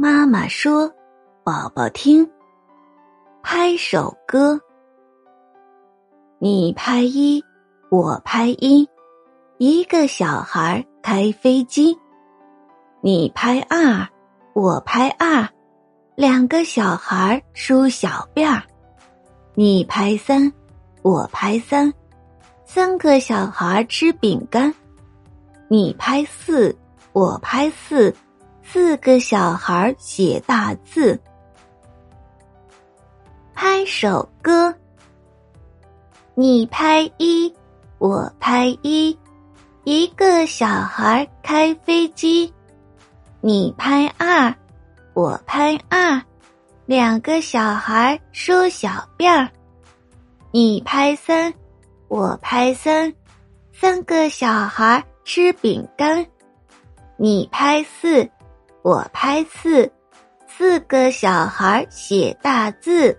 妈妈说，宝宝听。拍手歌，你拍一，我拍一，一个小孩开飞机。你拍二，我拍二，两个小孩梳小辫儿。你拍三，我拍三，三个小孩吃饼干。你拍四，我拍四，四个小孩写大字。拍手歌，你拍一，我拍一，一个小孩开飞机。你拍二，我拍二，两个小孩梳小辫儿。你拍三，我拍三，三个小孩吃饼干。你拍四，我拍四，四个小孩写大字。